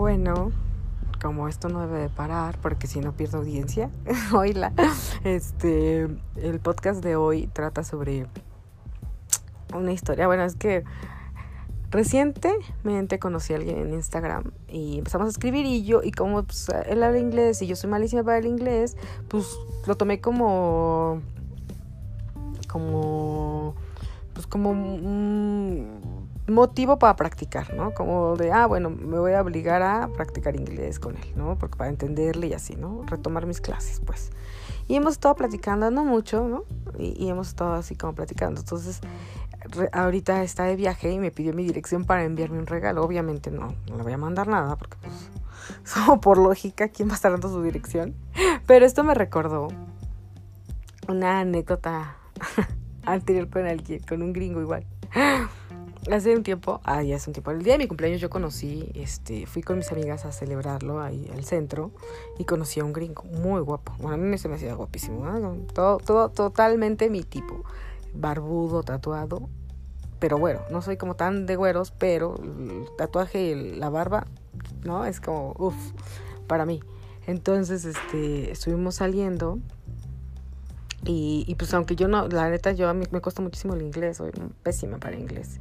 Bueno, como esto no debe de parar, porque si no pierdo audiencia, oíla. Este, el podcast de hoy trata sobre una historia. Bueno, es que recientemente conocí a alguien en Instagram y empezamos a escribir y yo, y como pues, él habla inglés y yo soy malísima para el inglés, pues lo tomé como, como, pues como un motivo para practicar, ¿no? Como de, ah, bueno, me voy a obligar a practicar inglés con él, ¿no? Porque para entenderle y así, ¿no? Retomar mis clases, pues. Y hemos estado platicando, no mucho, ¿no? Y, hemos estado así como platicando. Entonces, ahorita está de viaje y me pidió mi dirección para enviarme un regalo. Obviamente no, no le voy a mandar nada porque, pues, por lógica, ¿quién va a estar dando su dirección? Pero esto me recordó una anécdota anterior con alguien, con un gringo igual hace un tiempo, ah, ya hace un tiempo, el día de mi cumpleaños yo conocí, este, fui con mis amigas a celebrarlo ahí al centro y conocí a un gringo muy guapo. Bueno, a mí se me hacía guapísimo, todo, todo, totalmente mi tipo. Barbudo, tatuado, pero bueno, no soy como tan de güeros, pero el tatuaje y la barba, ¿no? Es como, uff, para mí. Entonces, este, estuvimos saliendo y, pues aunque yo no, la neta, yo a mí me cuesta muchísimo el inglés, soy pésima para inglés.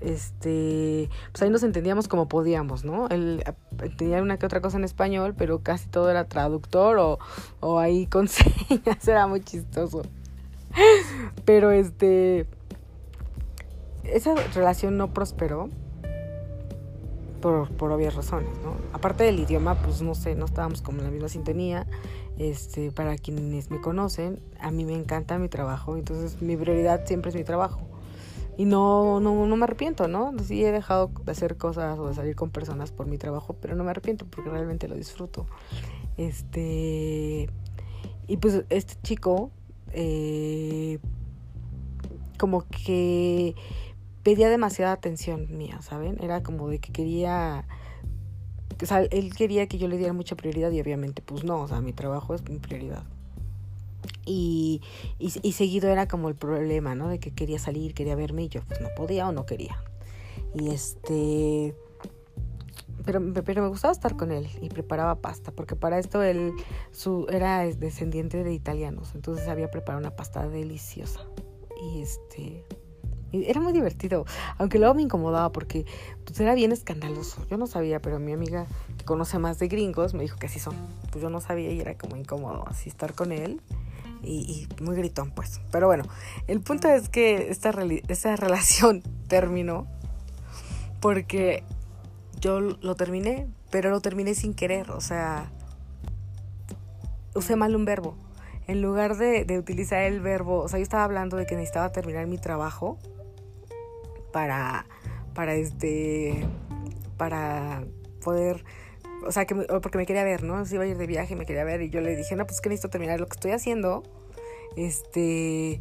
Este, pues ahí nos entendíamos como podíamos, ¿no? Él eh, tenía una que otra cosa en español, pero casi todo era traductor o, o ahí con señas, era muy chistoso. Pero este, esa relación no prosperó por, por obvias razones, ¿no? Aparte del idioma, pues no sé, no estábamos como en la misma sintonía. Este, para quienes me conocen, a mí me encanta mi trabajo, entonces mi prioridad siempre es mi trabajo. Y no, no, no me arrepiento, ¿no? Sí he dejado de hacer cosas o de salir con personas por mi trabajo, pero no me arrepiento porque realmente lo disfruto. Este. Y pues este chico, eh, como que pedía demasiada atención mía, ¿saben? Era como de que quería, o sea, él quería que yo le diera mucha prioridad y obviamente pues no, o sea, mi trabajo es mi prioridad. Y, y, seguido era como el problema, ¿no? De que quería salir, quería verme y yo pues no podía o no quería. Y este... Pero, pero me gustaba estar con él y preparaba pasta, porque para esto él su, era descendiente de italianos, entonces había preparado una pasta deliciosa. Y este era muy divertido, aunque luego me incomodaba porque pues, era bien escandaloso. Yo no sabía, pero mi amiga que conoce más de gringos me dijo que así son. Pues yo no sabía y era como incómodo así estar con él y, muy gritón, pues. Pero bueno, el punto es que esta, esta relación terminó porque yo lo terminé, pero lo terminé sin querer, o sea, usé mal un verbo. En lugar de, de utilizar el verbo, o sea, yo estaba hablando de que necesitaba terminar mi trabajo para, para este, para poder, o sea, que porque me quería ver, ¿no? Se iba a ir de viaje me quería ver y yo le dije, no, pues que necesito terminar lo que estoy haciendo, este,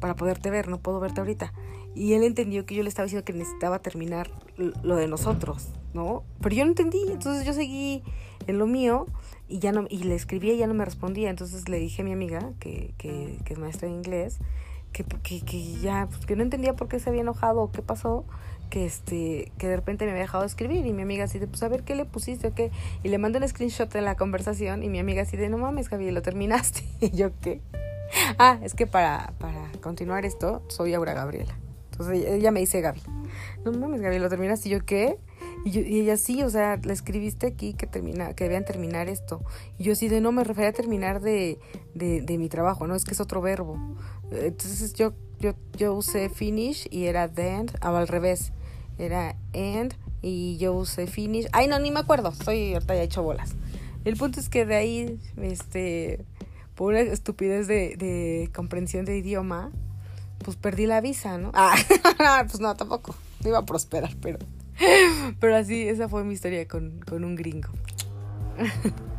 para poderte ver, no puedo verte ahorita. Y él entendió que yo le estaba diciendo que necesitaba terminar lo de nosotros, ¿no? Pero yo no entendí, entonces yo seguí en lo mío y ya no y le escribía y ya no me respondía. Entonces le dije a mi amiga, que, que, que es maestra de inglés, que, que, que ya, pues, que no entendía por qué se había enojado o qué pasó, que este, que de repente me había dejado de escribir y mi amiga así de, pues a ver qué le pusiste o qué, y le mandé un screenshot de la conversación y mi amiga así de, no mames Gaby, lo terminaste, y yo qué, ah, es que para, para continuar esto, soy Aura Gabriela, entonces ella me dice Gaby, no mames Gaby, lo terminaste, y yo qué, y, ella sí, o sea, le escribiste aquí que termina, que debían terminar esto. Y yo sí de no me refería a terminar de, de, de mi trabajo, no, es que es otro verbo. Entonces yo, yo, yo usé finish y era then, o al revés, era end y yo usé finish. Ay, no, ni me acuerdo, estoy ahorita ya hecho bolas. El punto es que de ahí, este, por una estupidez de, de comprensión de idioma, pues perdí la visa, ¿no? Ah, pues no, tampoco, no iba a prosperar, pero, pero así, esa fue mi historia con, con un gringo.